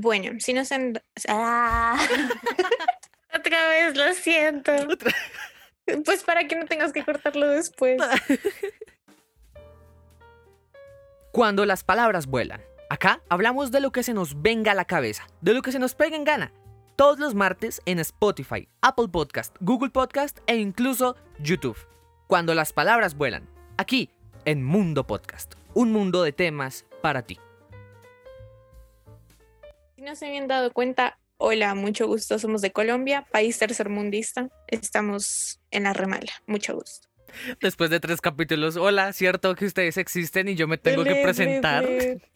Bueno, si nos en... Ah. Otra vez, lo siento. Pues para que no tengas que cortarlo después. Cuando las palabras vuelan. Acá hablamos de lo que se nos venga a la cabeza, de lo que se nos pega en gana. Todos los martes en Spotify, Apple Podcast, Google Podcast e incluso YouTube. Cuando las palabras vuelan. Aquí, en Mundo Podcast. Un mundo de temas para ti. Si no se habían dado cuenta, hola, mucho gusto, somos de Colombia, país tercermundista. Estamos en la remala, mucho gusto. Después de tres capítulos, hola, cierto que ustedes existen y yo me tengo que presentar.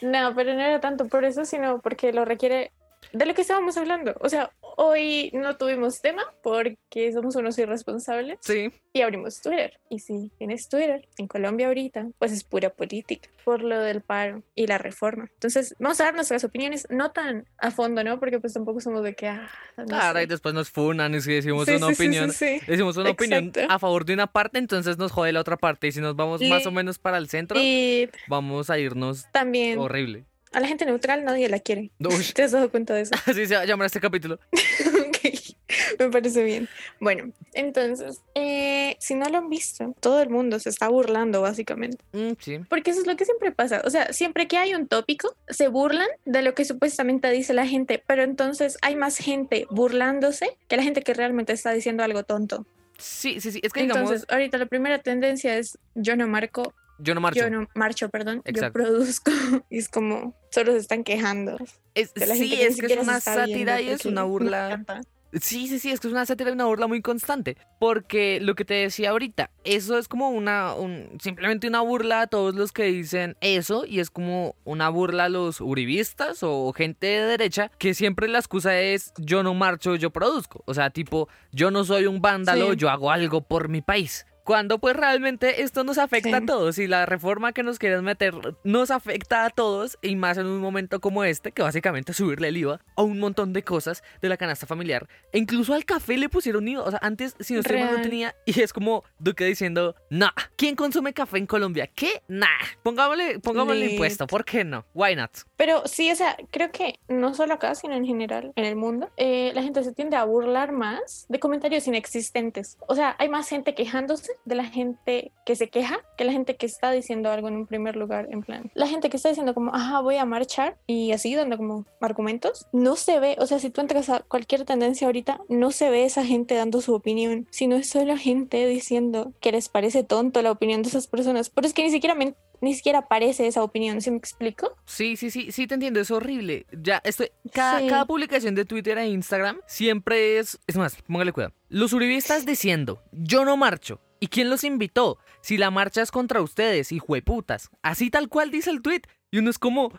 No, pero no era tanto por eso, sino porque lo requiere de lo que estábamos hablando. O sea, hoy no tuvimos tema porque somos unos irresponsables. Sí. Y abrimos Twitter. Y si tienes Twitter en Colombia ahorita, pues es pura política por lo del paro y la reforma. Entonces, vamos a dar nuestras opiniones no tan a fondo, ¿no? Porque pues tampoco somos de que... Ah, claro, y después nos funan y si decimos una opinión. decimos una opinión a favor de una parte, entonces nos jode la otra parte. Y si nos vamos más o menos para el centro, vamos a irnos también horrible. A la gente neutral nadie la quiere. ¿Te has dado cuenta de eso? Así se va a llamar este capítulo. ok, me parece bien. Bueno, entonces, eh, si no lo han visto, todo el mundo se está burlando, básicamente. Mm, sí. Porque eso es lo que siempre pasa. O sea, siempre que hay un tópico, se burlan de lo que supuestamente dice la gente, pero entonces hay más gente burlándose que la gente que realmente está diciendo algo tonto. Sí, sí, sí. Es que Entonces, ahorita la primera tendencia es yo no marco yo no marcho. Yo no marcho, perdón. Yo produzco. Y es como, solo se están quejando. sí, es que es una sátira y es una burla. Sí, sí, sí, es que es una sátira y una burla muy constante. Porque lo que te decía ahorita, eso es como una, simplemente una burla a todos los que dicen eso y es como una burla a los uribistas o gente de derecha que siempre la excusa es yo no marcho, yo produzco. O sea, tipo, yo no soy un vándalo, yo hago algo por mi país. Cuando pues realmente esto nos afecta a todos y la reforma que nos quieren meter nos afecta a todos y más en un momento como este, que básicamente subirle el IVA a un montón de cosas de la canasta familiar. E incluso al café le pusieron IVA. O sea, antes si no no tenía y es como Duque diciendo, nah, ¿quién consume café en Colombia? ¿Qué? Nah, pongámosle, pongámosle impuesto, ¿por qué no? Why not? Pero sí, o sea, creo que no solo acá, sino en general, en el mundo, eh, la gente se tiende a burlar más de comentarios inexistentes. O sea, hay más gente quejándose de la gente que se queja que la gente que está diciendo algo en un primer lugar, en plan. La gente que está diciendo como, ajá, voy a marchar y así, dando como argumentos, no se ve, o sea, si tú entras a cualquier tendencia ahorita, no se ve esa gente dando su opinión, sino es solo gente diciendo que les parece tonto la opinión de esas personas. Pero es que ni siquiera ni siquiera aparece esa opinión, ¿sí me explico? Sí, sí, sí, sí te entiendo, es horrible. Ya, estoy, cada, cada publicación de Twitter e Instagram siempre es, es más, póngale cuidado. Los uribistas diciendo, yo no marcho, ¿Y quién los invitó? Si la marcha es contra ustedes, hijueputas. Así tal cual dice el tweet. Y uno es como,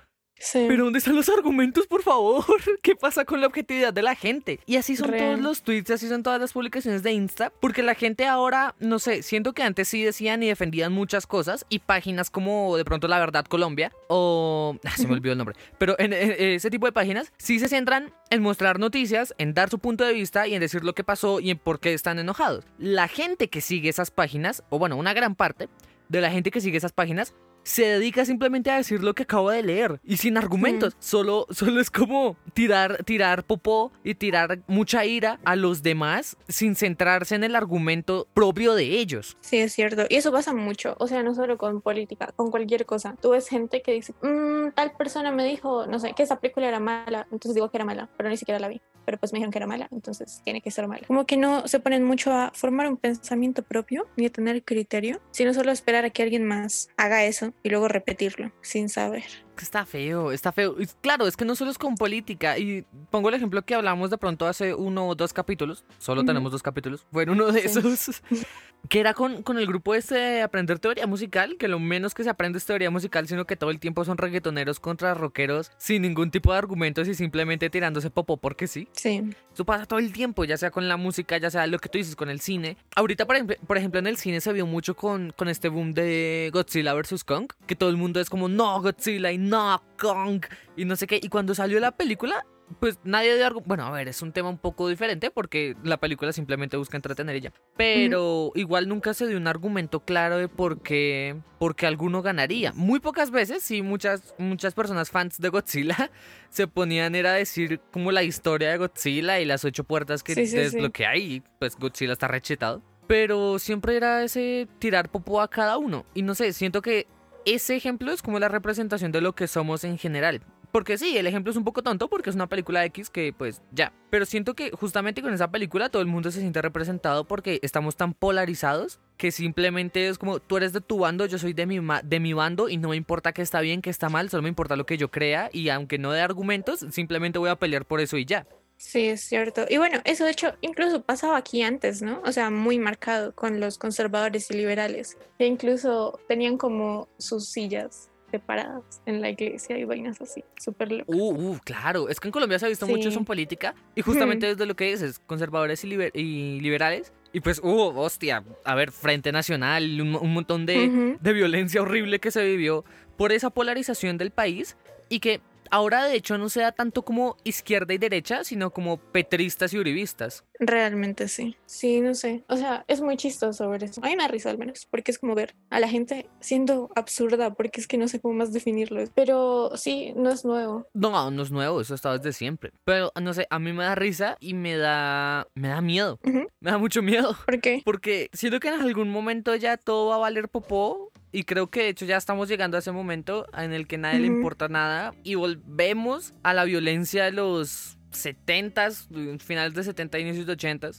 pero ¿dónde están los argumentos, por favor? ¿Qué pasa con la objetividad de la gente? Y así son todos los tweets, así son todas las publicaciones de Insta, porque la gente ahora, no sé, siento que antes sí decían y defendían muchas cosas y páginas como de pronto La Verdad Colombia o... Ah, se me olvidó el nombre. Pero en, ese tipo de páginas sí se centran en mostrar noticias, en dar su punto de vista y en decir lo que pasó y en por qué están enojados. La gente que sigue esas páginas, o bueno, una gran parte de la gente que sigue esas páginas, se dedica simplemente a decir lo que acabo de leer y sin argumentos. Solo, solo es como tirar, tirar popó y tirar mucha ira a los demás sin centrarse en el argumento propio de ellos. Sí, es cierto. Y eso pasa mucho. O sea, no solo con política, con cualquier cosa. Tú ves gente que dice, mm, tal persona me dijo, no sé, que esa película era mala. Entonces digo que era mala, pero ni siquiera la vi. Pero pues me dijeron que era mala, entonces tiene que ser mala. Como que no se ponen mucho a formar un pensamiento propio ni a tener criterio, sino solo esperar a que alguien más haga eso y luego repetirlo sin saber. Está feo, está feo. claro, es que no solo es con política. Y pongo el ejemplo que hablamos de pronto hace uno o dos capítulos. Solo tenemos dos capítulos. Fue uno de esos. que era con, con el grupo este de aprender teoría musical. Que lo menos que se aprende es teoría musical, sino que todo el tiempo son reggaetoneros contra rockeros sin ningún tipo de argumentos y simplemente tirándose popo porque sí. Sí. Eso pasa todo el tiempo, ya sea con la música, ya sea lo que tú dices con el cine. Ahorita, por ejemplo, por ejemplo en el cine se vio mucho con, con este boom de Godzilla vs. Kong. Que todo el mundo es como, no, Godzilla y no, Kong y no sé qué. Y cuando salió la película, pues nadie dio Bueno, a ver, es un tema un poco diferente porque la película simplemente busca entretener ella. Pero igual nunca se dio un argumento claro de por qué, por qué alguno ganaría. Muy pocas veces, sí, muchas, muchas personas fans de Godzilla se ponían era a decir como la historia de Godzilla y las ocho puertas que desbloquea y pues Godzilla está rechetado. Pero siempre era ese tirar popó a cada uno. Y no sé, siento que ese ejemplo es como la representación de lo que somos en general. Porque sí, el ejemplo es un poco tonto porque es una película X que pues ya. Pero siento que justamente con esa película todo el mundo se siente representado porque estamos tan polarizados que simplemente es como tú eres de tu bando, yo soy de mi, de mi bando y no me importa que está bien, que está mal, solo me importa lo que yo crea y aunque no dé argumentos, simplemente voy a pelear por eso y ya. Sí, es cierto. Y bueno, eso de hecho incluso pasaba aquí antes, ¿no? O sea, muy marcado con los conservadores y liberales, que incluso tenían como sus sillas separadas en la iglesia y vainas así, súper locas. Uh, uh, claro, es que en Colombia se ha visto mucho eso en política y justamente desde lo que dices, conservadores y, y liberales. Y pues, uh, hostia, a ver, Frente Nacional, un, montón de, de violencia horrible que se vivió por esa polarización del país y que ahora de hecho no se da tanto como izquierda y derecha, sino como petristas y uribistas. Realmente sí. Sí, no sé. O sea, es muy chistoso ver eso. Hay una risa al menos, porque es como ver a la gente siendo absurda, porque es que no sé cómo más definirlo. Pero sí, no es nuevo. No, no es nuevo, eso está desde siempre. Pero no sé, a mí me da risa y me da me da miedo. Me da mucho miedo. ¿Por qué? Porque siento que en algún momento ya todo va a valer popó y creo que de hecho ya estamos llegando a ese momento en el que nadie le importa nada y volvemos a la violencia de los 70s, finales de 70 inicios de 80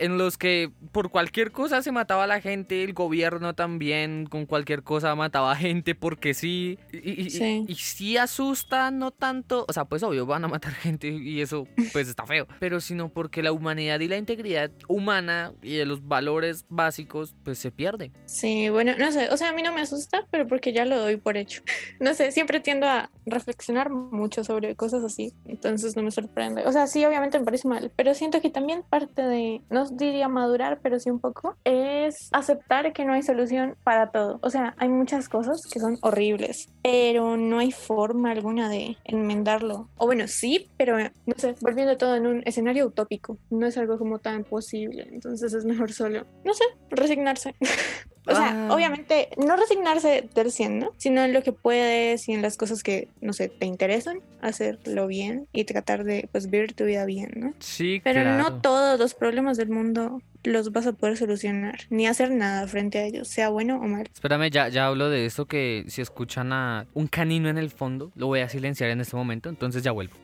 en los que por cualquier cosa se mataba a la gente, el gobierno también con cualquier cosa mataba a gente porque sí. Y, sí. y, sí asusta, no tanto, o sea, pues obvio van a matar gente y eso pues está feo, pero sino porque la humanidad y la integridad humana y de los valores básicos pues se pierde. Sí, bueno, no sé, o sea, a mí no me asusta, pero porque ya lo doy por hecho. No sé, siempre tiendo a reflexionar mucho sobre cosas así, entonces no me sorprende. O sea, sí, obviamente me parece mal, pero siento que también parte de, no diría madurar, pero sí un poco, es aceptar que no hay solución para todo. O sea, hay muchas cosas que son horribles, pero no hay forma alguna de enmendarlo. O bueno, sí, pero no sé, volviendo todo en un escenario utópico, no es algo como tan posible. Entonces es mejor solo, no sé, resignarse. O sea, ah. obviamente no resignarse del 100, ¿no? Sino en lo que puedes y en las cosas que, no sé, te interesan, hacerlo bien y tratar de, pues, vivir tu vida bien, ¿no? Sí, Pero no todos los problemas del mundo los vas a poder solucionar, ni hacer nada frente a ellos, sea bueno o mal. Espérame, ya, ya hablo de esto que si escuchan a un canino en el fondo, lo voy a silenciar en este momento, entonces ya vuelvo.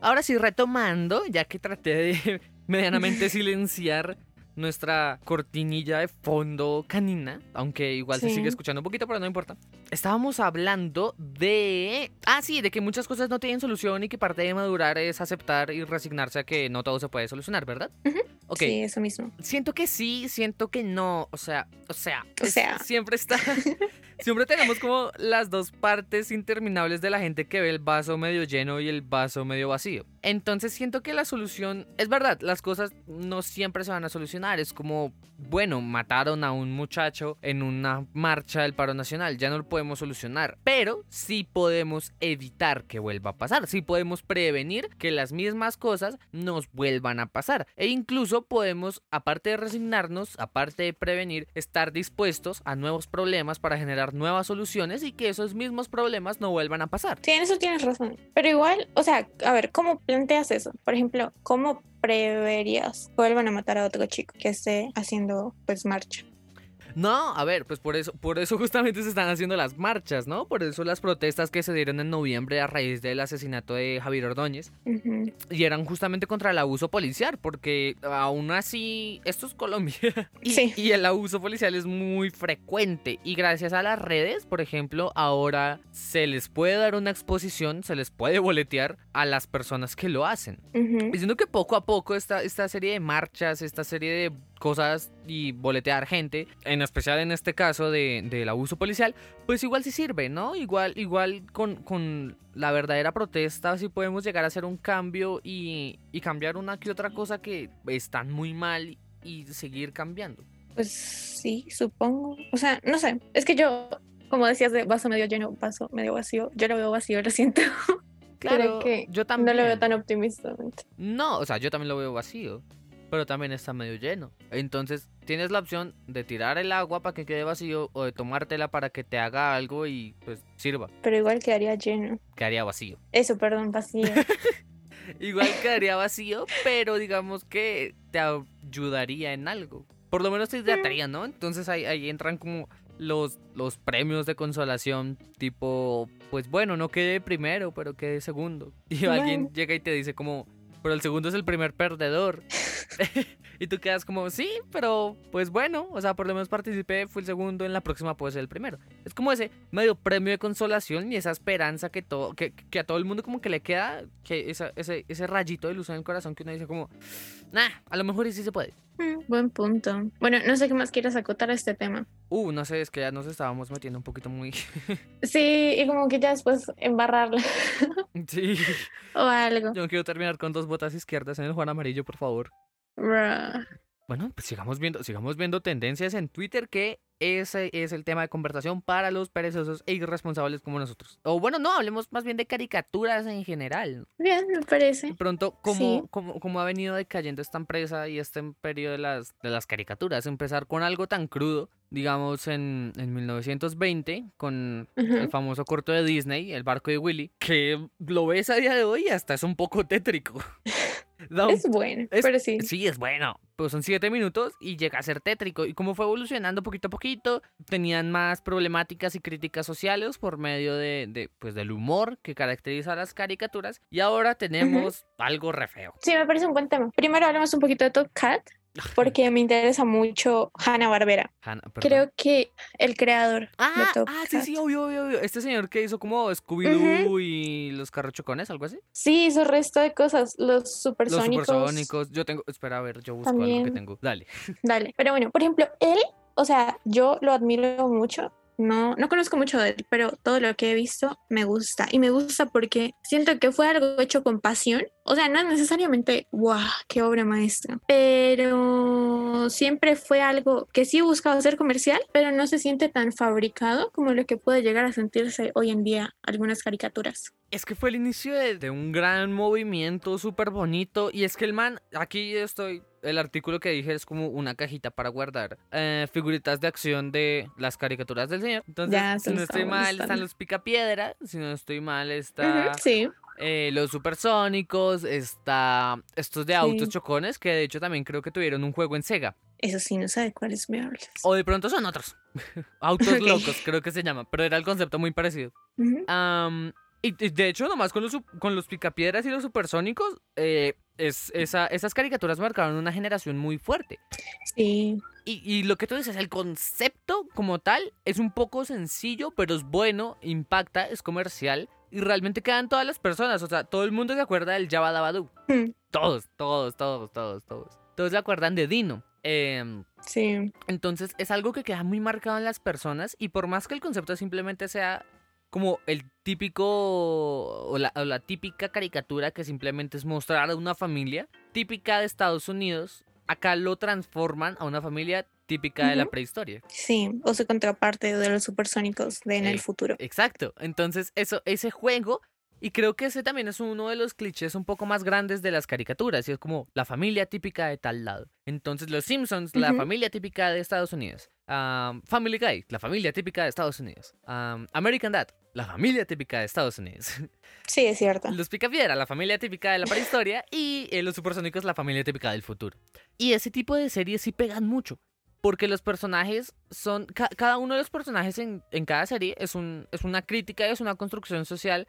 Ahora sí, retomando, ya que traté de medianamente silenciar nuestra cortinilla de fondo canina, aunque igual se sigue escuchando un poquito, pero no importa. Estábamos hablando de... Ah, sí, de que muchas cosas no tienen solución y que parte de madurar es aceptar y resignarse a que no todo se puede solucionar, ¿verdad? Sí, eso mismo. Siento que sí, siento que no, o sea, o sea, o sea. siempre está... Siempre tenemos como las dos partes interminables de la gente que ve el vaso medio lleno y el vaso medio vacío. Entonces siento que la solución, es verdad, las cosas no siempre se van a solucionar. Es como, bueno, mataron a un muchacho en una marcha del paro nacional, ya no lo podemos solucionar. Pero sí podemos evitar que vuelva a pasar, sí podemos prevenir que las mismas cosas nos vuelvan a pasar. E incluso podemos, aparte de resignarnos, aparte de prevenir, estar dispuestos a nuevos problemas para generar nuevas soluciones y que esos mismos problemas no vuelvan a pasar. Sí, en eso tienes razón. Pero igual, o sea, a ver, ¿cómo planteas eso? Por ejemplo, ¿cómo preverías que vuelvan a matar a otro chico que esté haciendo pues marcha? No, a ver, pues por eso, por eso justamente se están haciendo las marchas, ¿no? Por eso las protestas que se dieron en noviembre a raíz del asesinato de Javier Ordóñez. Y eran justamente contra el abuso policial, porque aún así, esto es Colombia. y, sí. y el abuso policial es muy frecuente. Y gracias a las redes, por ejemplo, ahora se les puede dar una exposición, se les puede boletear a las personas que lo hacen. Diciendo que poco a poco esta, esta serie de marchas, esta serie de cosas y boletear gente, en especial en este caso del de, abuso policial, pues igual sí sirve, ¿no? Igual, igual con, con la verdadera protesta sí podemos llegar a hacer un cambio y, y cambiar una que otra cosa que están muy mal y seguir cambiando. Pues sí, supongo. O sea, no sé, es que yo, como decías de vaso medio lleno, vaso medio vacío, yo lo veo vacío, lo siento. Claro, que yo no también. lo veo tan optimistamente. No, o sea, yo también lo veo vacío, pero también está medio lleno. Entonces, tienes la opción de tirar el agua para que quede vacío o de tomártela para que te haga algo y pues sirva. Pero igual quedaría lleno. Quedaría vacío. Eso, perdón, vacío. Igual quedaría vacío, pero digamos que te ayudaría en algo. Por lo menos te hidrataría, ¿no? Entonces ahí, ahí entran como los, los premios de consolación, tipo, pues bueno, no quede primero, pero quede segundo. Y alguien llega y te dice como, pero el segundo es el primer perdedor. y tú quedas como, sí, pero pues bueno, o sea, por lo menos participé, fui el segundo, en la próxima puede ser el primero. Es como ese medio premio de consolación y esa esperanza que, todo, que, a todo el mundo como que le queda, que ese, ese rayito de luz en el corazón que uno dice como, nah, a lo mejor sí se puede. Mm, Buen punto. Bueno, no sé qué más quieres acotar a este tema. Uh, no sé, es que ya nos estábamos metiendo un poquito muy... Sí, y como que ya después embarrarla sí, o algo. yo no quiero terminar con dos botas izquierdas en el Juan Amarillo, por favor. Bruh. Bueno, pues sigamos viendo, sigamos viendo tendencias en Twitter que ese es el tema de conversación para los perezosos e irresponsables como nosotros. O bueno, no, hablemos más bien de caricaturas en general. Bien, me De parece. pronto, ¿cómo, Sí. cómo, cómo ha venido decayendo esta empresa y este imperio de las, de las caricaturas? Empezar con algo tan crudo, digamos en, en 1920, con el Ujú. famoso corto de Disney, El barco de Willy, que lo ves a día de hoy y hasta es un poco tétrico. Da un Es bueno, es- pero sí. Sí, es bueno. Pues son siete minutos y llega a ser tétrico. Y como fue evolucionando poquito a poquito, tenían más problemáticas y críticas sociales por medio de, de, pues, del humor que caracteriza a las caricaturas. Y ahora tenemos algo re feo. Sí, me parece un buen tema. Primero hablemos un poquito de Top Cat, porque me interesa mucho Hanna Barbera. Hanna. Creo que el creador de Ah, Top ah, sí, sí, obvio, obvio, obvio. Este señor que hizo como Scooby-Doo y los carrochocones, algo así. Sí, hizo resto de cosas. Los Los supersónicos. supersónicos. Yo tengo, espera, a ver, yo busco algo que También. tengo. Dale. Dale. Pero bueno, por ejemplo, él, o sea, yo lo admiro mucho. No, no conozco mucho de él, pero todo lo que he visto me gusta. Y me gusta porque siento que fue algo hecho con pasión. O sea, no es necesariamente, wow, qué obra maestra. Pero siempre fue algo que sí buscaba ser comercial, pero no se siente tan fabricado como lo que puede llegar a sentirse hoy en día algunas caricaturas. Es que fue el inicio de, de un gran movimiento súper bonito. Y es que el man, aquí estoy, el artículo que dije es como una cajita para guardar eh, figuritas de acción de las caricaturas del señor. Entonces, Ya, si no estoy mal, molestando. están los picapiedra. Si no estoy mal, está Ujú, sí. eh, los supersónicos, está estos de autos chocones, que de hecho también creo que tuvieron un juego en Sega. Eso sí, no sabe cuáles me hablas. O de pronto son otros. Autos locos, creo que se llama. Pero era el concepto muy parecido. Y, y de hecho, nomás con los, con los picapiedras y los supersónicos, eh, es, esa, esas caricaturas marcaron una generación muy fuerte. Sí. Y, y lo que tú dices, el concepto como tal es un poco sencillo, pero es bueno, impacta, es comercial y realmente quedan todas las personas. O sea, todo el mundo se acuerda del Jabba Dabba Mm, Todos, todos, todos, todos, todos. Todos se acuerdan de Dino. Em, Sí. entonces es algo que queda muy marcado en las personas y por más que el concepto simplemente sea como el típico o la, o la típica caricatura que simplemente es mostrar a una familia típica de Estados Unidos, acá lo transforman a una familia típica de la prehistoria. Sí, o su contraparte de los supersónicos de en Eh, el futuro. Exacto. Entonces, eso, ese juego, y creo que ese también es uno de los clichés un poco más grandes de las caricaturas, y es como la familia típica de tal lado. Entonces, los Simpsons, la familia típica de Estados Unidos. Am, Family Guy, la familia típica de Estados Unidos. Am, American Dad, la familia típica de Estados Unidos. Sí, es cierto. Los Picapiedra, la familia típica de la prehistoria. y eh, los Supersónicos, la familia típica del futuro. Y ese tipo de series sí pegan mucho. Porque los personajes son. ca- cada uno de los personajes en, en cada serie es, un, es una crítica, es una construcción social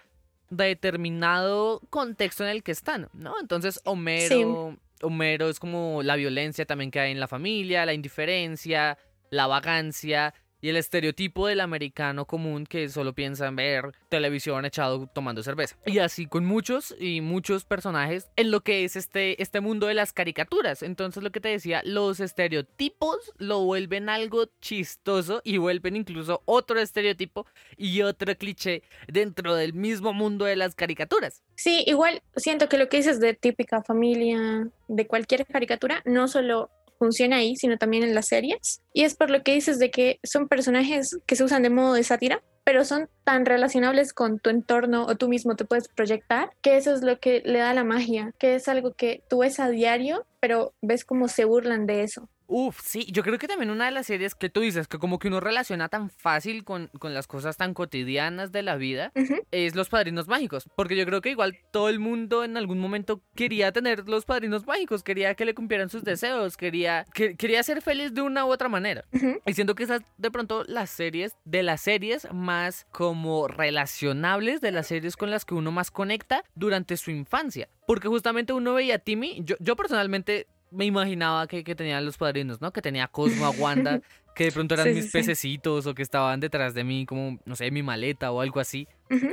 de determinado contexto en el que están, ¿no? Entonces, Homero. Homero es como la violencia también que hay en la familia, la indiferencia, la vagancia y el estereotipo del americano común que solo piensa en ver televisión echado tomando cerveza. Y así con muchos y muchos personajes en lo que es este, este mundo de las caricaturas. Entonces lo que te decía, los estereotipos lo vuelven algo chistoso y vuelven incluso otro estereotipo y otro cliché dentro del mismo mundo de las caricaturas. Sí, igual siento que lo que dices de típica familia de cualquier caricatura no solo funciona ahí, sino también en las series. Y es por lo que dices de que son personajes que se usan de modo de sátira, pero son tan relacionables con tu entorno o tú mismo te puedes proyectar, que eso es lo que le da la magia, que es algo que tú ves a diario, pero ves cómo se burlan de eso. Uf, sí, yo creo que también una de las series que tú dices que como que uno relaciona tan fácil con, con las cosas tan cotidianas de la vida es Los Padrinos Mágicos, porque yo creo que igual todo el mundo en algún momento quería tener los Padrinos Mágicos, quería que le cumplieran sus deseos, quería, que, quería ser feliz de una u otra manera. Y siento que esas de pronto las series, de las series más como relacionables, de las series con las que uno más conecta durante su infancia. Porque justamente uno veía a Timmy, yo, yo personalmente me imaginaba que, que tenían los padrinos, ¿no? Que tenía Cosmo, a Wanda, que de pronto eran mis pececitos o que estaban detrás de mí, como, no sé, mi maleta o algo así.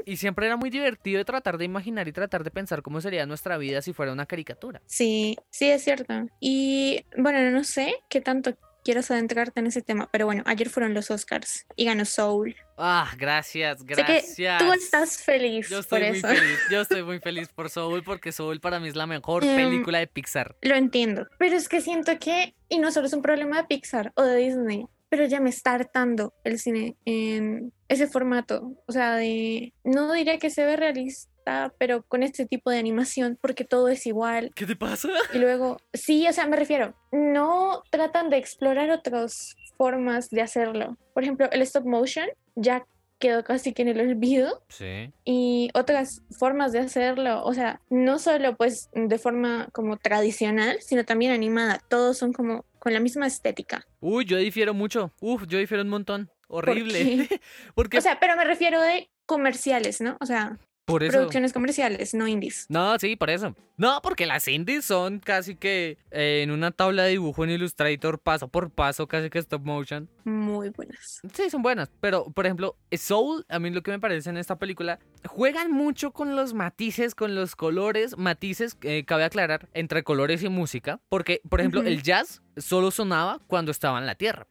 Y siempre era muy divertido de tratar de imaginar y tratar de pensar cómo sería nuestra vida si fuera una caricatura. Sí, sí, es cierto. Y bueno, no sé qué tanto quieras adentrarte en ese tema, pero bueno, ayer fueron los Oscars y ganó Soul. Ah, gracias, gracias. Sé que tú estás feliz Yo estoy por muy eso. feliz. Yo estoy muy feliz por Soul porque Soul para mí es la mejor Em, película de Pixar. Lo entiendo, pero es que siento que, y no solo es un problema de Pixar o de Disney, pero ya me está hartando el cine en ese formato. O sea, de, no diría que se ve realista, pero con este tipo de animación, porque todo es igual. ¿Qué te pasa? Y luego, sí, o sea, me refiero, no tratan de explorar otras formas de hacerlo. Por ejemplo, el stop motion ya quedó casi que en el olvido Sí. y otras formas de hacerlo, o sea, no solo pues de forma como tradicional, sino también animada, todos son como con la misma estética. Uy, yo difiero mucho. Uf, yo difiero un montón. Horrible. qué? porque O sea, pero me refiero de comerciales, ¿no? O sea, por eso. producciones comerciales, no indies. No, sí, por eso. No, porque las indies son casi que eh, en una tabla de dibujo en Illustrator, paso por paso, casi que stop motion. Muy buenas. Sí, son buenas, pero por ejemplo, Soul, a mí lo que me parece en esta película, juegan mucho con los matices, con los colores, matices, eh, cabe aclarar, entre colores y música, porque por ejemplo, el jazz solo sonaba cuando estaba en la Tierra.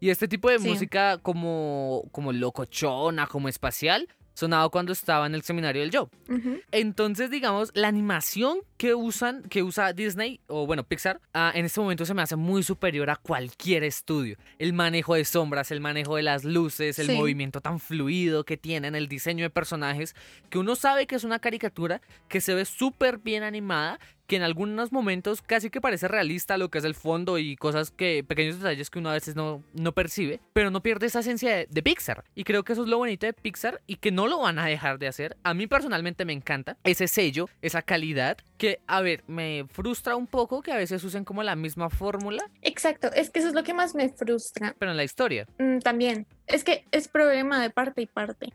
Y este tipo de Sí. música como, como locochona, como espacial, sonaba cuando estaba en el seminario del Joe. Ujú. Entonces, digamos, la animación que usan, que usa Disney, o bueno, Pixar, ah, en este momento se me hace muy superior a cualquier estudio. El manejo de sombras, el manejo de las luces, el Sí. movimiento tan fluido que tienen, el diseño de personajes, que uno sabe que es una caricatura que se ve súper bien animada, que en algunos momentos casi que parece realista lo que es el fondo y cosas que, pequeños detalles que uno a veces no, no percibe, pero no pierde esa esencia de, de Pixar. Y creo que eso es lo bonito de Pixar y que no lo van a dejar de hacer. A mí personalmente me encanta ese sello, esa calidad, que, a ver, me frustra un poco que a veces usen como la misma fórmula, Exacto, es que eso es lo que más me frustra. pero en la historia. Mm, también, es que es problema de parte y parte.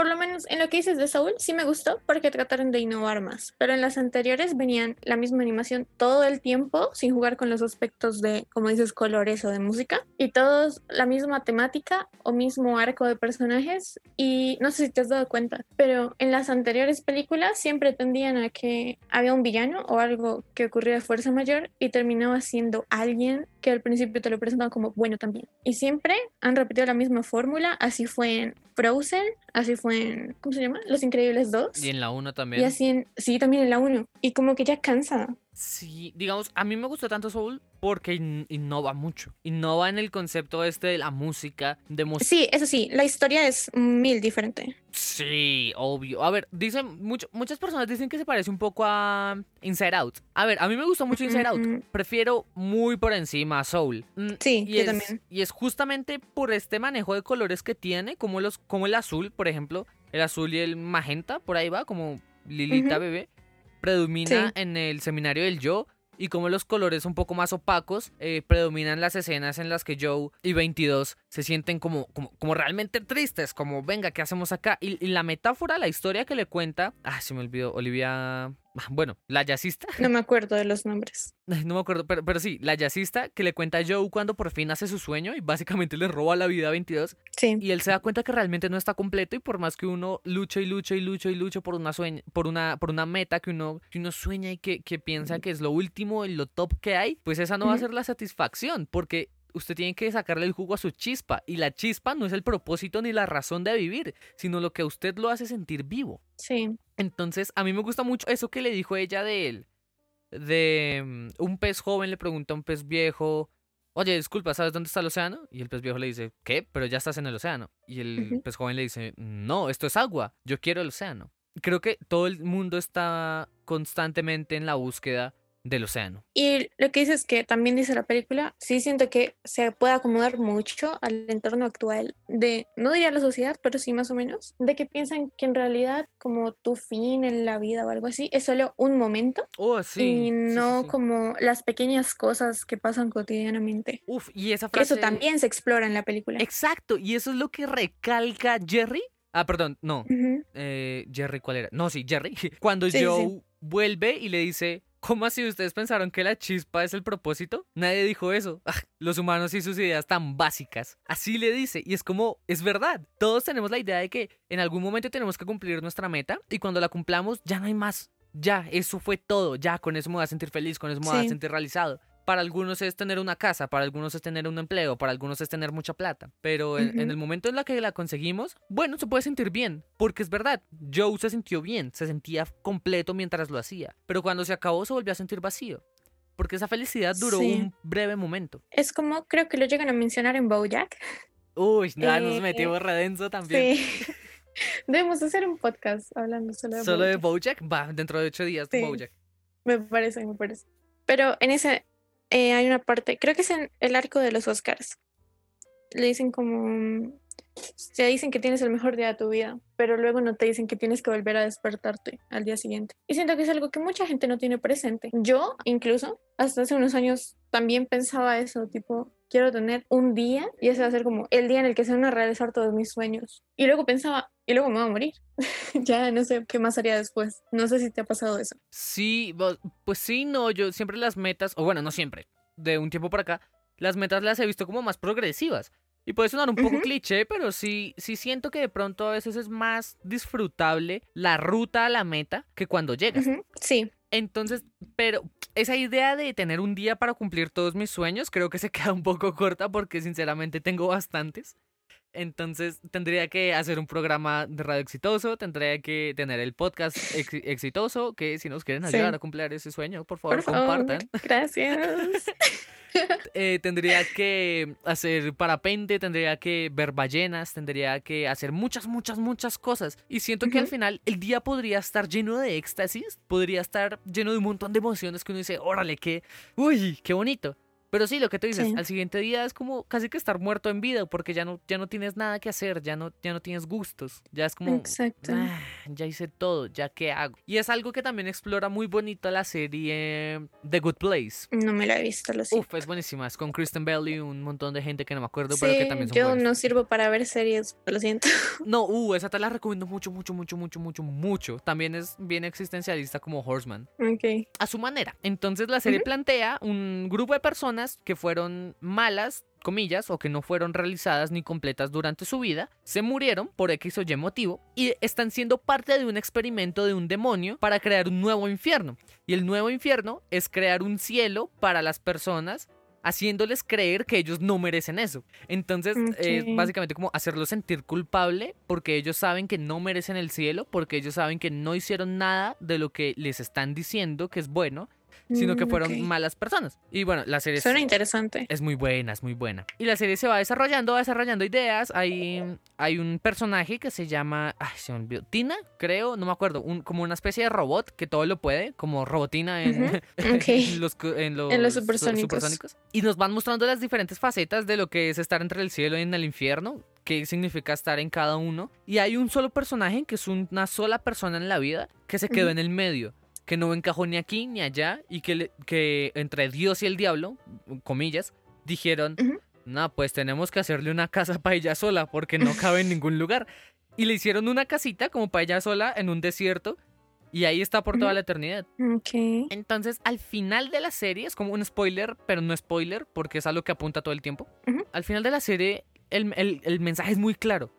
Por lo menos en lo que dices de Soul sí me gustó porque trataron de innovar más, pero en las anteriores venían la misma animación todo el tiempo sin jugar con los aspectos de, como dices, colores o de música y todos la misma temática o mismo arco de personajes y no sé si te has dado cuenta, pero en las anteriores películas siempre tendían a que había un villano o algo que ocurría de fuerza mayor y terminaba siendo alguien que al principio te lo presentaban como bueno también. Y siempre han repetido la misma fórmula, así fue en Frozen, así fue en, ¿cómo se llama? Los Increíbles 2. Y en la 1 también. Y así en, sí, también en la 1. Y como que ya cansa. Sí, digamos, a mí me gustó tanto Soul porque in- innova mucho. Innova en el concepto este de la música, de música. Sí, eso sí, la historia es mil diferente. Sí, obvio. A ver, dicen mucho, muchas personas dicen que se parece un poco a Inside Out. A ver, a mí me gustó mucho Inside Out. Prefiero muy por encima a Soul. Mm, Sí, y yo es, también. Y es justamente por este manejo de colores que tiene, como, los, como el azul, por ejemplo. El azul y el magenta, por ahí va, como Lilita bebé. Predomina Sí. en el seminario del Yo. Y como los colores un poco más opacos, eh, predominan las escenas en las que Joe y 22 se sienten como, como, como realmente tristes, como venga, ¿qué hacemos acá? Y, y la metáfora, la historia que le cuenta, ah, se me olvidó, Olivia, bueno, la jazzista, No me acuerdo de los nombres. No me acuerdo, pero, pero sí, la jazzista que le cuenta a Joe cuando por fin hace su sueño y básicamente le roba la vida a 22 Sí. y él se da cuenta que realmente no está completo y por más que uno lucha y lucha y lucha y lucha por una sueña, por una, por una meta que uno, que uno sueña y que, que piensa que es lo último y lo top que hay, pues esa no va a ser la satisfacción porque usted tiene que sacarle el jugo a su chispa y la chispa no es el propósito ni la razón de vivir, sino lo que a usted lo hace sentir vivo. Sí. Entonces, a mí me gusta mucho eso que le dijo ella de él. De mm, un pez joven le pregunta a un pez viejo oye, disculpa, ¿sabes dónde está el océano? Y el pez viejo le dice, ¿qué? Pero ya estás en el océano. Y el pez joven le dice, no, esto es agua, yo quiero el océano. Creo que todo el mundo está constantemente en la búsqueda del océano. Y lo que dices que también dice la película, sí siento que se puede acomodar mucho al entorno actual de, no diría la sociedad, pero sí más o menos, de que piensan que en realidad como tu fin en la vida o algo así es solo un momento. Oh, sí. Y no como las pequeñas cosas que pasan cotidianamente. Uf, y esa frase... Eso también se explora en la película. Exacto, y eso es lo que recalca Jerry. Ah, perdón, no. Eh, Jerry, ¿cuál era? No, sí, Jerry. Cuando Joe vuelve y le dice, ¿Cómo así ustedes pensaron que la chispa es el propósito? Nadie dijo eso. Ah, los humanos y sus ideas tan básicas. Así le dice. Y es como, es verdad. Todos tenemos la idea de que en algún momento tenemos que cumplir nuestra meta y cuando la cumplamos ya no hay más. Ya, eso fue todo. Ya, con eso me voy a sentir feliz, con eso me voy a sentir realizado para algunos es tener una casa, para algunos es tener un empleo, para algunos es tener mucha plata. Pero en, el momento en la que la conseguimos, bueno, se puede sentir bien, porque es verdad, Joe se sintió bien, se sentía completo mientras lo hacía, pero cuando se acabó se volvió a sentir vacío. Porque esa felicidad duró un breve momento. Es como creo que lo llegan a mencionar en Bojack. Uy, nada, nos eh, metimos redenso también. Sí. Debemos hacer un podcast hablando solo de ¿Solo de Bojack? Va, dentro de ocho días, sí. Bojack. Me parece, me parece. Pero en ese, eh, hay una parte, creo que es en el arco de los Oscars. Le dicen como, te dicen que tienes el mejor día de tu vida, pero luego no te dicen que tienes que volver a despertarte al día siguiente. Y siento que es algo que mucha gente no tiene presente. Yo, incluso, hasta hace unos años también pensaba eso, tipo, quiero tener un día y ese va a ser como el día en el que se van a realizar todos mis sueños. Y luego pensaba, y luego me voy a morir. ya no sé qué más haría después. No sé si te ha pasado eso. Sí, pues sí, no, yo siempre las metas, o bueno, no siempre, de un tiempo para acá, las metas las he visto como más progresivas. Y puede sonar un poco cliché, pero sí, sí siento que de pronto a veces es más disfrutable la ruta a la meta que cuando llegas. Sí. Entonces, pero esa idea de tener un día para cumplir todos mis sueños creo que se queda un poco corta porque sinceramente tengo bastantes. Entonces tendría que hacer un programa de radio exitoso, tendría que tener el podcast exitoso, que si nos quieren ayudar a cumplir ese sueño, por favor, compartan. Gracias. Eh, tendría que hacer parapente, tendría que ver ballenas, tendría que hacer muchas, muchas, muchas cosas. Y siento que al final el día podría estar lleno de éxtasis, podría estar lleno de un montón de emociones que uno dice, órale, qué, uy, qué bonito. Pero sí, lo que tú dices, al siguiente día es como casi que estar muerto en vida porque ya no, ya no tienes nada que hacer, ya no, ya no tienes gustos, ya es como, Exacto. Ah, ya hice todo, ya qué hago. Y es algo que también explora muy bonito la serie The Good Place. No me la he visto, lo siento. Uf, es buenísima, es con Kristen Bell y un montón de gente que no me acuerdo, pero que también son yo no sirvo para ver series, lo siento. No, uh, esa te la recomiendo mucho, mucho, mucho, mucho, mucho, mucho. También es bien existencialista como Horseman. Ok. A su manera. Entonces la serie plantea un grupo de personas que fueron malas comillas, o que no fueron realizadas ni completas durante su vida, se murieron por X o Y motivo y están siendo parte de un experimento de un demonio para crear un nuevo infierno. Y el nuevo infierno es crear un cielo para las personas haciéndoles creer que ellos no merecen eso. Entonces, es básicamente como hacerlos sentir culpable porque ellos saben que no merecen el cielo, porque ellos saben que no hicieron nada de lo que les están diciendo que es bueno sino que mm, fueron malas personas. Y bueno, la serie Suena interesante. Es muy buena, es muy buena. Y la serie se va desarrollando, va desarrollando ideas. Hay, hay un personaje que se llama, ay, se me olvidó, Tina, creo, no me acuerdo, un, como una especie de robot que todo lo puede, como robotina en, los, en los, supersónicos. Y nos van mostrando las diferentes facetas de lo que es estar entre el cielo y en el infierno, qué significa estar en cada uno. Y hay un solo personaje que es una sola persona en la vida que se quedó en el medio que no encajó ni aquí ni allá y que, que entre Dios y el diablo, comillas, dijeron, no, pues tenemos que hacerle una casa para ella sola porque no cabe en ningún lugar. Y le hicieron una casita como para ella sola en un desierto y ahí está por toda la eternidad. Entonces, al final de la serie, es como un spoiler, pero no spoiler porque es algo que apunta todo el tiempo. Al final de la serie, el, el mensaje es muy claro.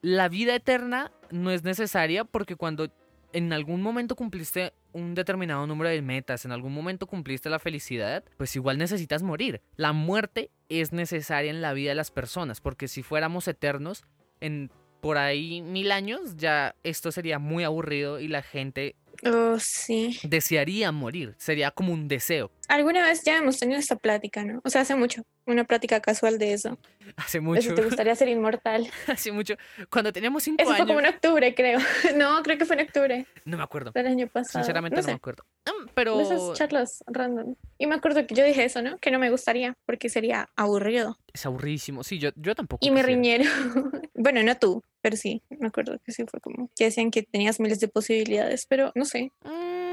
La vida eterna no es necesaria porque cuando en algún momento cumpliste un determinado número de metas, en algún momento cumpliste la felicidad, pues igual necesitas morir. La muerte es necesaria en la vida de las personas, porque si fuéramos eternos, en por ahí mil años, ya esto sería muy aburrido y la gente oh, sí. desearía morir. Sería como un deseo. Alguna vez ya hemos tenido esta plática, ¿no? O sea, hace mucho, una plática casual de eso. Hace mucho. Eso te gustaría ser inmortal. hace mucho. Cuando teníamos cinco eso años. fue como en octubre, creo. No, creo que fue en octubre. No me acuerdo. Del año pasado. Sinceramente no, no me acuerdo. Mm, Pero. De esas charlas random. Y me acuerdo que yo dije eso, ¿no? Que no me gustaría porque sería aburrido. Es aburridísimo. Sí, yo, yo tampoco. Y me quisiera. riñero. bueno, no tú, pero sí, me acuerdo que sí fue como que decían que tenías miles de posibilidades, pero no sé.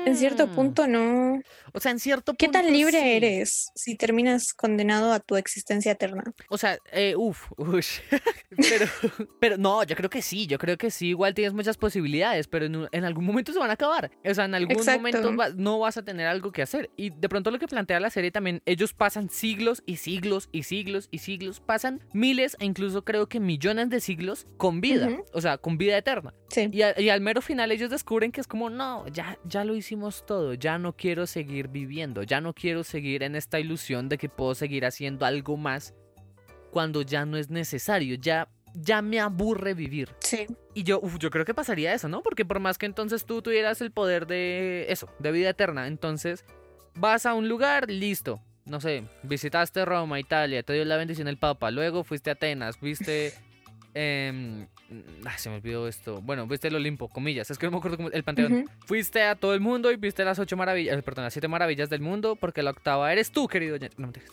En cierto Mm. punto no. O sea, en cierto ¿Qué tan punto, libre sí. eres si terminas condenado a tu existencia eterna? O sea, eh, uff, pero, pero no, yo creo que sí, yo creo que sí, igual tienes muchas posibilidades, pero en, en algún momento se van a acabar. O sea, en algún Exacto. momento va- no vas a tener algo que hacer. Y de pronto lo que plantea la serie también, ellos pasan siglos y siglos y siglos y siglos, pasan miles e incluso creo que millones de siglos con vida, o sea, con vida eterna. Sí. Y, a- y al mero final ellos descubren que es como, no, ya, ya lo hicimos todo, ya no quiero seguir viviendo, ya no quiero seguir en esta ilusión de que puedo seguir haciendo algo más cuando ya no es necesario, ya, ya me aburre vivir. Sí. Y yo, uf, yo creo que pasaría eso, ¿no? Porque por más que entonces tú tuvieras el poder de eso, de vida eterna, entonces vas a un lugar, listo. No sé, visitaste Roma, Italia, te dio la bendición el Papa, luego fuiste a Atenas, viste... em, ah, se me olvidó esto. Bueno, viste el Olimpo, comillas. Es que no me acuerdo cómo. El Panteón. Fuiste a todo el mundo y viste las ocho maravillas. eh, Perdón, las siete maravillas del mundo. Porque la octava eres tú, querido. No me dejes.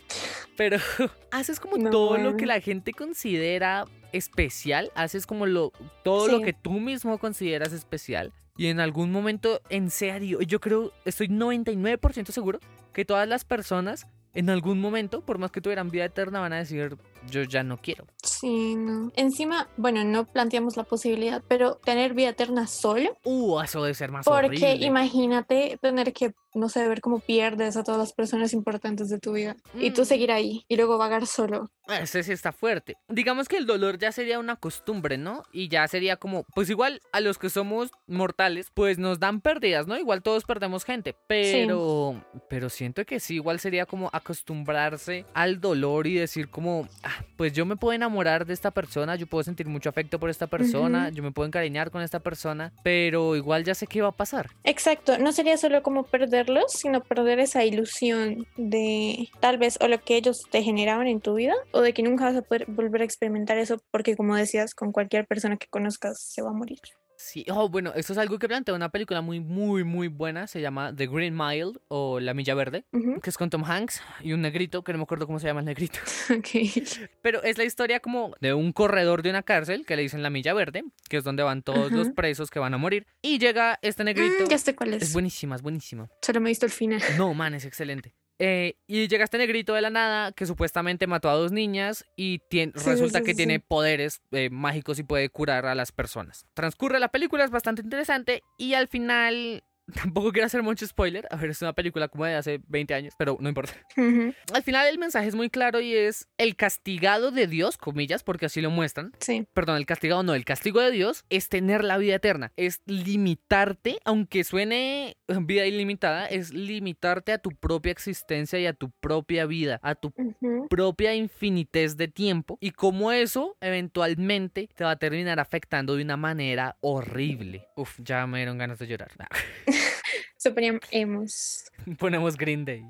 Pero haces como No. todo lo que la gente considera especial. Haces como lo. Todo lo que tú mismo consideras especial. Y en algún momento, en serio, yo creo, estoy 99% seguro que todas las personas, en algún momento, por más que tuvieran vida eterna, van a decir, yo ya no quiero. Sí, no. Encima, bueno, no planteamos la posibilidad, pero tener vida eterna solo. Uh, eso debe ser más Porque horrible. imagínate tener que, no sé, ver cómo pierdes a todas las personas importantes de tu vida. Y tú Mm. seguir ahí y luego vagar solo. Ah, Ese sí está fuerte. Digamos que el dolor ya sería una costumbre, ¿no? Y ya sería como, pues igual a los que somos mortales, pues nos dan pérdidas, ¿no? Igual todos perdemos gente, pero pero siento que sí, igual sería como acostumbrarse al dolor y decir como, ah, pues yo me puedo enamorar de esta persona, yo puedo sentir mucho afecto por esta persona, yo me puedo encariñar con esta persona, pero igual ya sé qué va a pasar. Exacto, no sería solo como perderlos, sino perder esa ilusión de tal vez o lo que ellos te generaban en tu vida o de que nunca vas a poder volver a experimentar eso porque como decías, con cualquier persona que conozcas se va a morir. Sí, oh, bueno, esto es algo que plantea una película muy, muy, muy buena, se llama The Green Mile o La Milla Verde. Que es con Tom Hanks y un negrito, que no me acuerdo cómo se llama el negrito. ok. Pero es la historia como de un corredor de una cárcel que le dicen la milla verde, que es donde van todos los presos que van a morir. Y llega este negrito. Mm, ya sé cuál es. Es buenísima, es buenísima. Solo me he visto el final. No, man, es excelente. Eh, y llega este negrito de la nada que supuestamente mató a dos niñas y Sí, resulta sí, que tiene poderes eh, mágicos y puede curar a las personas. Transcurre la película, es bastante interesante y al final... Tampoco quiero hacer mucho spoiler. A ver, es una película como de hace 20 años, pero no importa. Al final el mensaje es muy claro y es el castigado de Dios, comillas, porque así lo muestran. Sí, Perdón, el castigado no, el castigo de Dios es tener la vida eterna, es limitarte, aunque suene vida ilimitada, es limitarte a tu propia existencia y a tu propia vida, a tu propia infinitez de tiempo y cómo eso eventualmente te va a terminar afectando de una manera horrible. Uf, ya me dieron ganas de llorar. emos. Ponemos Green Day.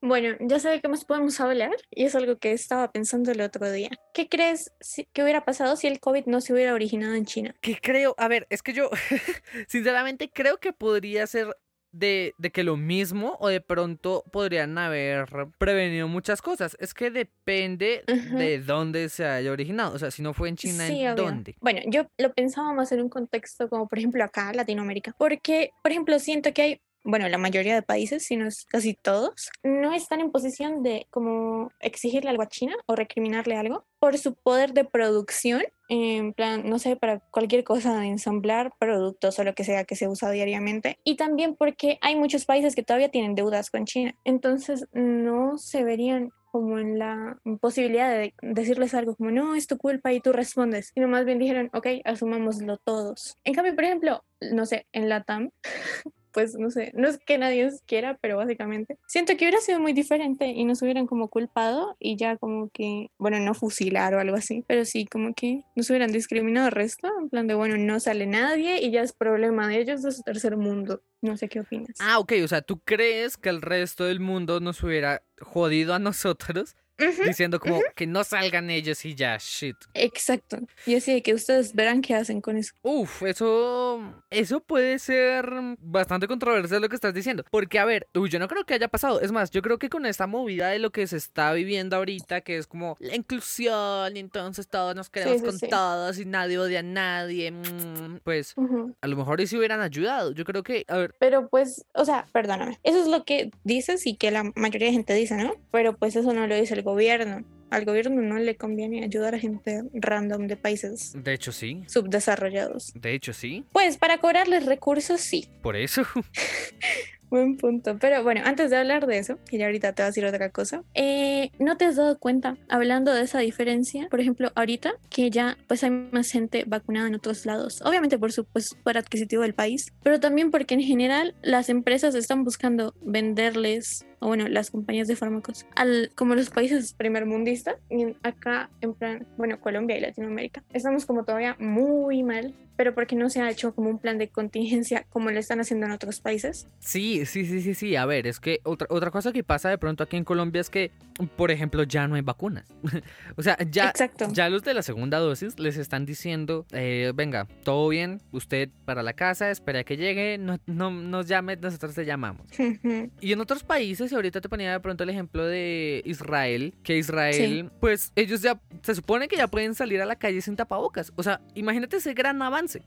Bueno, ya sé de qué más podemos hablar y es algo que estaba pensando el otro día. ¿Qué crees si- que hubiera pasado si el COVID no se hubiera originado en China? que creo, a ver, es que yo sinceramente creo que podría ser de, de que lo mismo o de pronto podrían haber prevenido muchas cosas. Es que depende de dónde se haya originado. O sea, si no fue en China, Sí, ¿en obvio. dónde? Bueno, yo lo pensaba más en un contexto como por ejemplo acá, Latinoamérica, porque por ejemplo siento que hay, bueno, la mayoría de países, si no es casi todos, no están en posición de como exigirle algo a China o recriminarle algo por su poder de producción, en plan, no sé, para cualquier cosa ensamblar productos o lo que sea que se usa diariamente, y también porque hay muchos países que todavía tienen deudas con China, entonces no se verían como en la posibilidad de decirles algo como, no, es tu culpa y tú respondes, sino más bien dijeron, ok, asumámoslo todos. En cambio, por ejemplo, no sé, en la TAM, pues no sé, no es que nadie quiera, pero básicamente siento que hubiera sido muy diferente y nos hubieran como culpado y ya como que, bueno, no fusilar o algo así, pero sí como que nos hubieran discriminado el resto, en plan de, bueno, no sale nadie y ya es problema de ellos de su tercer mundo. No sé qué opinas. Ah, ok, o sea, ¿tú crees que el resto del mundo nos hubiera jodido a nosotros? Diciendo como que no salgan ellos y ya, shit. Exacto. Y así de que ustedes verán qué hacen con eso. Uf, eso, eso puede ser bastante controversial lo que estás diciendo. Porque, a ver, uy, yo no creo que haya pasado. Es más, yo creo que con esta movida de lo que se está viviendo ahorita, que es como la inclusión, y entonces todos nos queremos con todos y nadie odia a nadie, mm, pues a lo mejor sí hubieran ayudado. Yo creo que, a ver. Pero pues, o sea, perdóname. Eso es lo que dices y que la mayoría de gente dice, ¿no? Pero pues eso no lo dice el gobierno. Al gobierno no le conviene ayudar a gente random de países. De hecho, sí. Subdesarrollados. De hecho, sí. Pues para cobrarles recursos, sí. Por eso. Buen punto. Pero bueno, antes de hablar de eso, y ahorita te voy a decir otra cosa, eh, ¿no te has dado cuenta, hablando de esa diferencia, por ejemplo, ahorita que ya pues hay más gente vacunada en otros lados? Obviamente por su pues, por adquisitivo del país, pero también porque en general las empresas están buscando venderles o bueno, las compañías de fármacos, al, como los países primermundistas, y acá en plan, bueno, Colombia y Latinoamérica, estamos como todavía muy mal pero porque no se ha hecho como un plan de contingencia como lo están haciendo en otros países. Sí, sí, sí, sí, sí. A ver, es que otra, otra cosa que pasa de pronto aquí en Colombia es que, por ejemplo, ya no hay vacunas. o sea, ya, ya los de la segunda dosis les están diciendo, eh, venga, todo bien, usted para la casa, espera que llegue, no, no nos llame, nosotros te llamamos. y en otros países, y ahorita te ponía de pronto el ejemplo de Israel, que Israel, pues ellos ya, se supone que ya pueden salir a la calle sin tapabocas. O sea, imagínate ese gran avance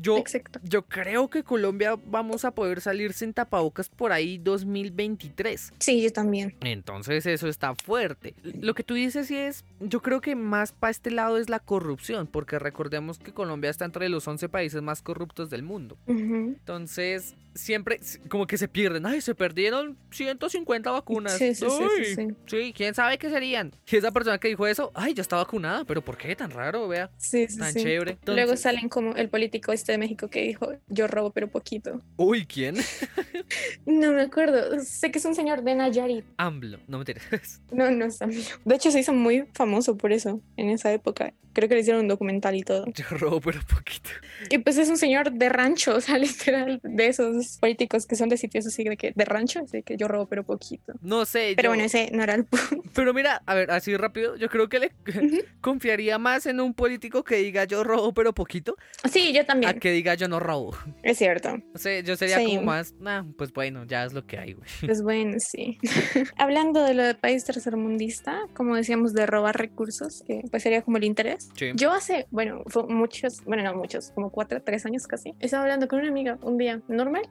yo, yo creo que Colombia vamos a poder salir sin tapabocas por ahí 2023. Sí, yo también. Entonces eso está fuerte. Lo que tú dices sí es, yo creo que más para este lado es la corrupción, porque recordemos que Colombia está entre los 11 países más corruptos del mundo. Entonces, siempre como que se pierden. Ay, se perdieron 150 vacunas. Sí, sí, sí, sí, quién sabe qué serían. Y esa persona que dijo eso, ay, ya está vacunada, pero ¿por qué tan raro? Vea. Sí, sí, tan chévere. Luego salen como el político este de México que dijo, yo robo pero poquito. Uy, ¿quién? no me acuerdo. Sé que es un señor de Nayarit. AMLO, no me tiras. No, no es AMLO. De hecho, se hizo muy famoso por eso en esa época. Creo que le hicieron un documental y todo. Yo robo pero poquito. Y pues es un señor de rancho, o sea, literal, de esos políticos que son de sitios así de que de rancho, así que yo robo pero poquito. No sé. Pero bueno, ese no era el punto. Pero mira, a ver, así rápido, yo creo que le confiaría más en un político que diga yo robo pero poquito. Sí, yo también. A que diga yo no robo. Es cierto. O sea, yo sería como más, nah, pues bueno, ya es lo que hay, güey. Pues bueno, sí. Hablando de lo de país tercermundista, como decíamos, de robar recursos, que pues sería como el interés. Yo hace, bueno, muchos, bueno, no muchos, como cuatro, tres años casi, estaba hablando con una amiga un día normal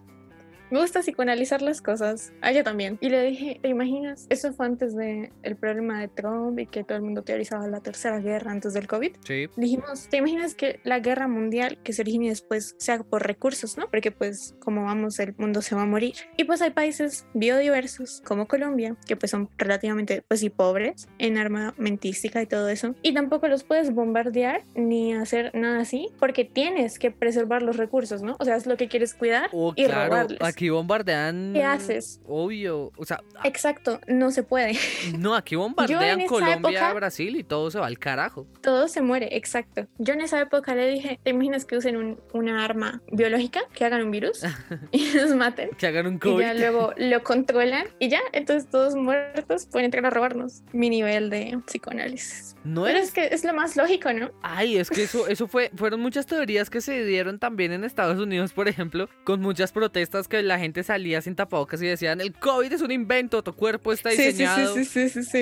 me gusta psicoanalizar las cosas. A ella también. Y le dije, ¿te imaginas? Eso fue antes del el problema de Trump y que todo el mundo teorizaba la tercera guerra antes del COVID. Sí. Dijimos, ¿te imaginas que la guerra mundial que se origine después sea por recursos, no? Porque pues como vamos, el mundo se va a morir. Y pues hay países biodiversos como Colombia, que pues son relativamente pues y pobres en armamentística y todo eso. Y tampoco los puedes bombardear ni hacer nada así porque tienes que preservar los recursos, ¿no? O sea, es lo que quieres cuidar oh, y robarles aquí bombardean. ¿Qué haces? Obvio. O sea. Exacto, no se puede. No, aquí bombardean Colombia, Brasil y todo se va al carajo. Todo se muere, exacto. Yo en esa época le dije: ¿te imaginas que usen un, una arma biológica? Que hagan un virus y nos maten. Que hagan un COVID. Y ya luego lo controlan y ya, entonces todos muertos pueden entrar a robarnos. Mi nivel de psicoanálisis. No Pero es... que es lo más lógico, ¿no? Ay, es que eso, eso fue, fueron muchas teorías que se dieron también en Estados Unidos, por ejemplo, con muchas protestas que la gente salía sin tapabocas y decían, el COVID es un invento, tu cuerpo está diseñado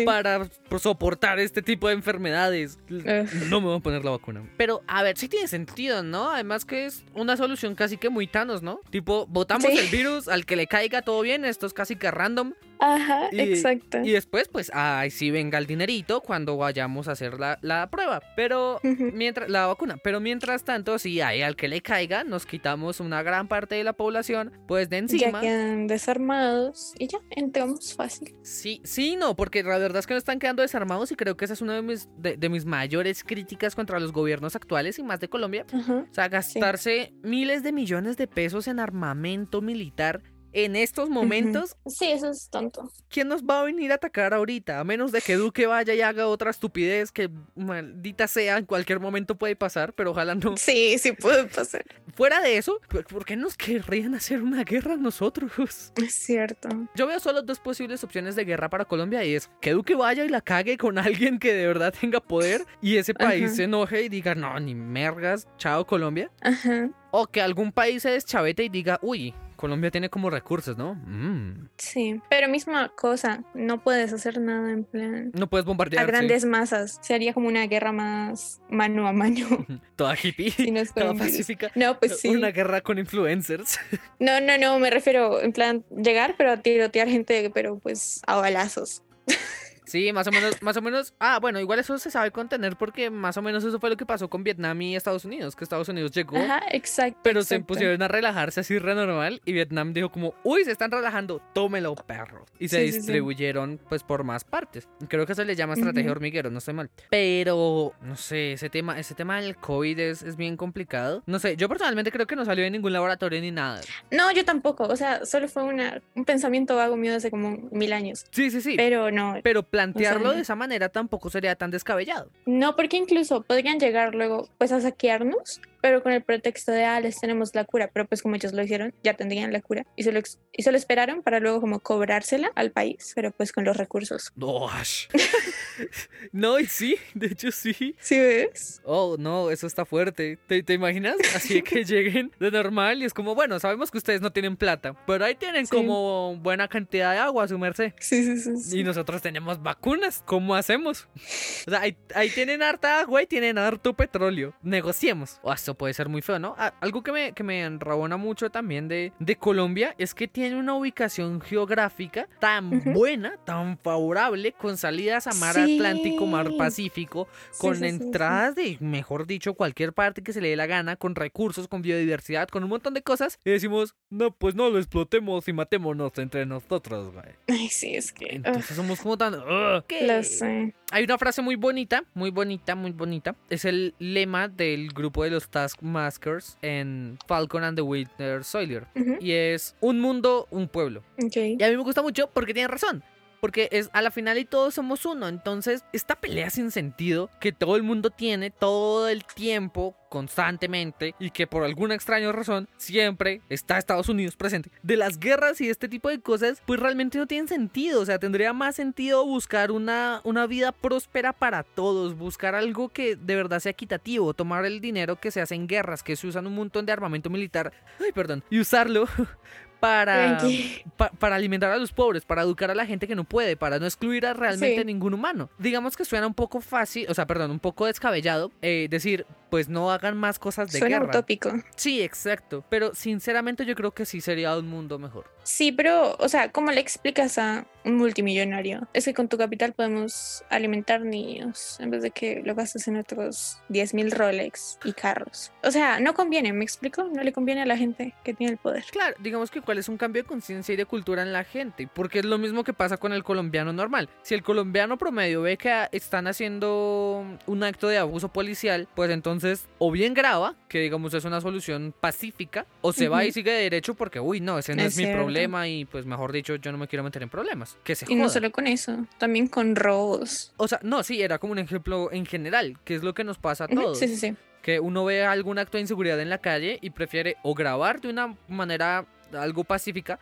para soportar este tipo de enfermedades. No me voy a poner la vacuna. Pero, a ver, sí tiene sentido, ¿no? Además que es una solución casi que muy Thanos, ¿no? Tipo, botamos el virus, al que le caiga todo bien, esto es casi que random. Ajá, exacto. Y después, pues, ahí sí venga el dinerito cuando vayamos a hacer la, la prueba. Pero mientras, la vacuna. Pero mientras tanto, si hay al que le caiga, nos quitamos una gran parte de la población, pues de encima. Ya quedan desarmados y ya entramos fácil. Sí, sí, no, porque la verdad es que no están quedando desarmados y creo que esa es una de mis, de, mis mayores críticas contra los gobiernos actuales y más de Colombia. o sea, gastarse miles de millones de pesos en armamento militar en estos momentos. Sí, eso es tonto. ¿Quién nos va a venir a atacar ahorita? A menos de que Duque vaya y haga otra estupidez que maldita sea, en cualquier momento puede pasar, pero ojalá no. Sí, sí puede pasar. Fuera de eso, ¿por qué nos querrían hacer una guerra nosotros? Es cierto. Yo veo solo dos posibles opciones de guerra para Colombia y es que Duque vaya y la cague con alguien que de verdad tenga poder y ese país se enoje y diga, no, ni mergas, chao Colombia. Ajá. O que algún país se deschavete y diga, uy, Colombia tiene como recursos, ¿no? Mm. Sí, pero misma cosa, no puedes hacer nada en plan. No puedes bombardear. A grandes masas. Sería como una guerra más mano a mano. Toda hippie. toda pacífica. No, pues sí. Una guerra con influencers. No, no, no, me refiero en plan llegar, pero a tirotear gente, pero pues a balazos. Sí, más o menos, más o menos. Ah, bueno, igual eso se sabe contener porque más o menos eso fue lo que pasó con Vietnam y Estados Unidos, que Estados Unidos llegó. Ajá, exacto. Pero se pusieron a relajarse así re normal y Vietnam dijo como, uy, se están relajando, tómelo, perro. Y se distribuyeron pues por más partes. Creo que se le llama estrategia hormiguero, no estoy mal. Pero, no sé, ese tema, ese tema del COVID es, es bien complicado. No sé, yo personalmente creo que no salió de ningún laboratorio ni nada. No, yo tampoco. O sea, solo fue una, un pensamiento vago mío hace como mil años. Sí, sí, sí. Pero no. Pero plantearlo de esa manera tampoco sería tan descabellado. No, porque incluso podrían llegar luego pues a saquearnos pero con el pretexto de, ah, les tenemos la cura, pero pues como ellos lo hicieron, ya tendrían la cura y se lo, y se lo esperaron para luego como cobrársela al país, pero pues con los recursos. No, no, y sí, de hecho sí. ¿Sí ves? Oh, no, eso está fuerte. ¿Te, te imaginas? Así que lleguen de normal y es como, bueno, sabemos que ustedes no tienen plata, pero ahí tienen como buena cantidad de agua a su merced. Sí, sí, sí, Y nosotros tenemos vacunas, ¿cómo hacemos? O sea, ahí, tienen harta agua y tienen harto petróleo. Negociemos. O hasta puede ser muy feo, ¿no? algo que me, que me enrabona mucho también de, de Colombia es que tiene una ubicación geográfica tan buena, tan favorable, con salidas a mar Atlántico, mar Pacífico, con entradas de, mejor dicho, cualquier parte que se le dé la gana, con recursos, con biodiversidad, con un montón de cosas. Y decimos, no, pues no lo explotemos y matémonos entre nosotros, güey. Ay, sí, es que. Entonces somos como tan. Lo sé. Hay una frase muy bonita, muy bonita, muy bonita. Es el lema del grupo de los Taskmasters en Falcon and the Winter Soldier. Y es un mundo, un pueblo. Y a mí me gusta mucho porque tiene razón. Porque es a la final y todos somos uno. Entonces, esta pelea sin sentido que todo el mundo tiene todo el tiempo, constantemente, y que por alguna extraña razón siempre está Estados Unidos presente. De las guerras y este tipo de cosas, pues realmente no tienen sentido. O sea, tendría más sentido buscar una, una vida próspera para todos, buscar algo que de verdad sea equitativo, tomar el dinero que se hace en guerras, que se usan un montón de armamento militar, ay, perdón, y usarlo para, para alimentar a los pobres, para educar a la gente que no puede, para no excluir a realmente ningún humano. Digamos que suena un poco fácil, o sea, perdón, un poco descabellado eh, decir, pues no hagan más cosas de suena guerra. utópico. Sí, exacto. Pero sinceramente yo creo que sí sería un mundo mejor. Sí, pero, o sea, ¿cómo le explicas a un multimillonario? Es que con tu capital podemos alimentar niños en vez de que lo gastes en otros 10.000 Rolex y carros. O sea, no conviene, ¿me explico? No le conviene a la gente que tiene el poder. Claro, digamos que es un cambio de conciencia y de cultura en la gente, porque es lo mismo que pasa con el colombiano normal. Si el colombiano promedio ve que están haciendo un acto de abuso policial, pues entonces o bien graba, que digamos es una solución pacífica, o se va y sigue derecho porque, uy, no, ese no es, mi problema y pues mejor dicho, yo no me quiero meter en problemas. Que se Y no solo con eso, también con robos. O sea, no, sí, era como un ejemplo en general, que es lo que nos pasa a todos. Sí, sí, sí que uno ve algún acto de inseguridad en la calle y prefiere o grabar de una manera algo pacífica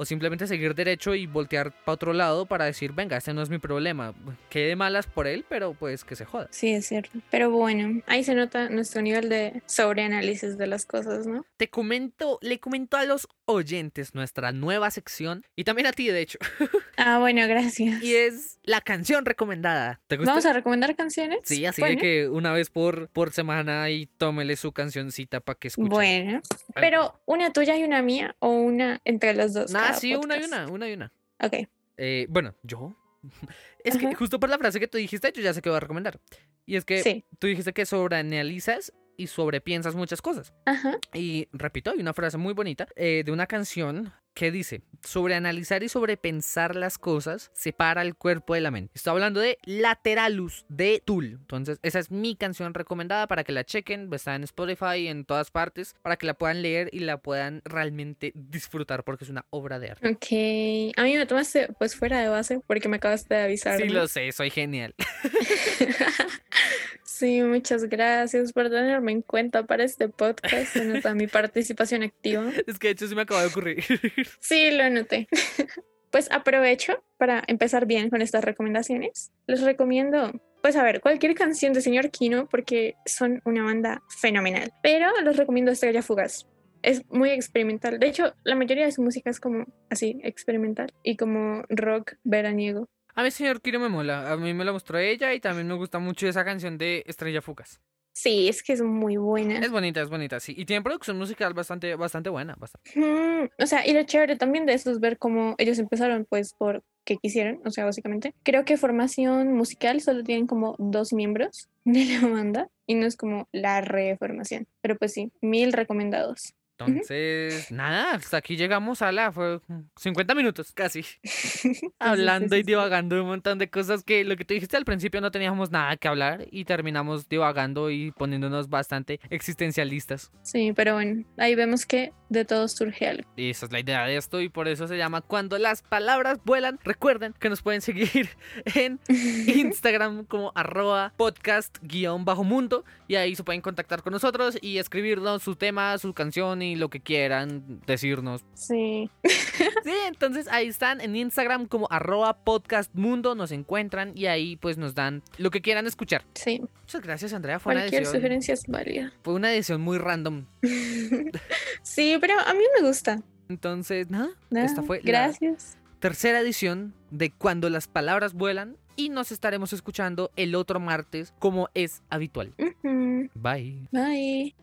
o simplemente seguir derecho y voltear para otro lado para decir, venga, este no es mi problema. Quede malas por él, pero pues que se joda. Sí, es cierto. Pero bueno, ahí se nota nuestro nivel de sobreanálisis de las cosas, ¿no? Te comento, le comento a los oyentes nuestra nueva sección y también a ti, de hecho. Ah, bueno, gracias. Y es la canción recomendada. ¿Te gusta? ¿Vamos a recomendar canciones? Sí, así que una vez por, por semana y tómele su cancioncita para que escuche. Bueno, pero una tuya y una mía o una entre los dos. Ah, sí, una y una, una y una. Ok. Eh, bueno, yo. Es que justo por la frase que tú dijiste, yo ya sé que voy a recomendar. Y es que tú dijiste que sobreanalizas y sobrepiensas muchas cosas. Ajá. Y repito, hay una frase muy bonita eh, de una canción que dice, sobreanalizar y sobrepensar las cosas separa el cuerpo de la mente. Estoy hablando de Lateralus de Tool. Entonces, esa es mi canción recomendada para que la chequen. Está en Spotify, en todas partes, para que la puedan leer y la puedan realmente disfrutar porque es una obra de arte. Ok. A mí me tomaste pues fuera de base porque me acabaste de avisar. Sí, lo sé, soy genial. Sí, muchas gracias por tenerme en cuenta para este podcast. Se nota mi participación activa. Es que de hecho se me acaba de ocurrir. Sí, lo noté. Pues aprovecho para empezar bien con estas recomendaciones. Les recomiendo, pues a ver, cualquier canción de Señor Kino porque son una banda fenomenal. Pero les recomiendo Estrella Fugaz. Es muy experimental. De hecho, la mayoría de su música es como así, experimental y como rock veraniego. A mí, señor Kiro me mola. A mí me la mostró ella y también me gusta mucho esa canción de Estrella Fucas. Sí, es que es muy buena. Es bonita, es bonita, sí. Y tiene producción musical bastante, bastante buena. o sea, y lo chévere también de eso es ver cómo ellos empezaron, pues, por que quisieron, o sea, básicamente. Creo que formación musical solo tienen como dos miembros de la banda y no es como la reformación. Pero pues sí, mil recomendados. Entonces, nada, hasta aquí llegamos a la, fue 50 minutos casi, hablando y divagando de un montón de cosas que lo que tú dijiste al principio no teníamos nada que hablar y terminamos divagando y poniéndonos bastante existencialistas. Sí, pero bueno, ahí vemos que de todo surge algo. Y esa es la idea de esto y por eso se llama Cuando las palabras vuelan. Recuerden que nos pueden seguir en Instagram como arroba podcast-mundo y ahí se pueden contactar con nosotros y escribirnos su tema, su canción y lo que quieran decirnos. Sí. Sí, entonces ahí están en Instagram como arroba podcastmundo, nos encuentran y ahí pues nos dan lo que quieran escuchar. Sí. Muchas gracias Andrea, fue Cualquier una sugerencia es válida. Fue una edición muy random. sí, pero a mí me gusta. Entonces, nada, esta fue gracias. la tercera edición de Cuando las palabras vuelan y nos estaremos escuchando el otro martes como es habitual. Bye. Bye.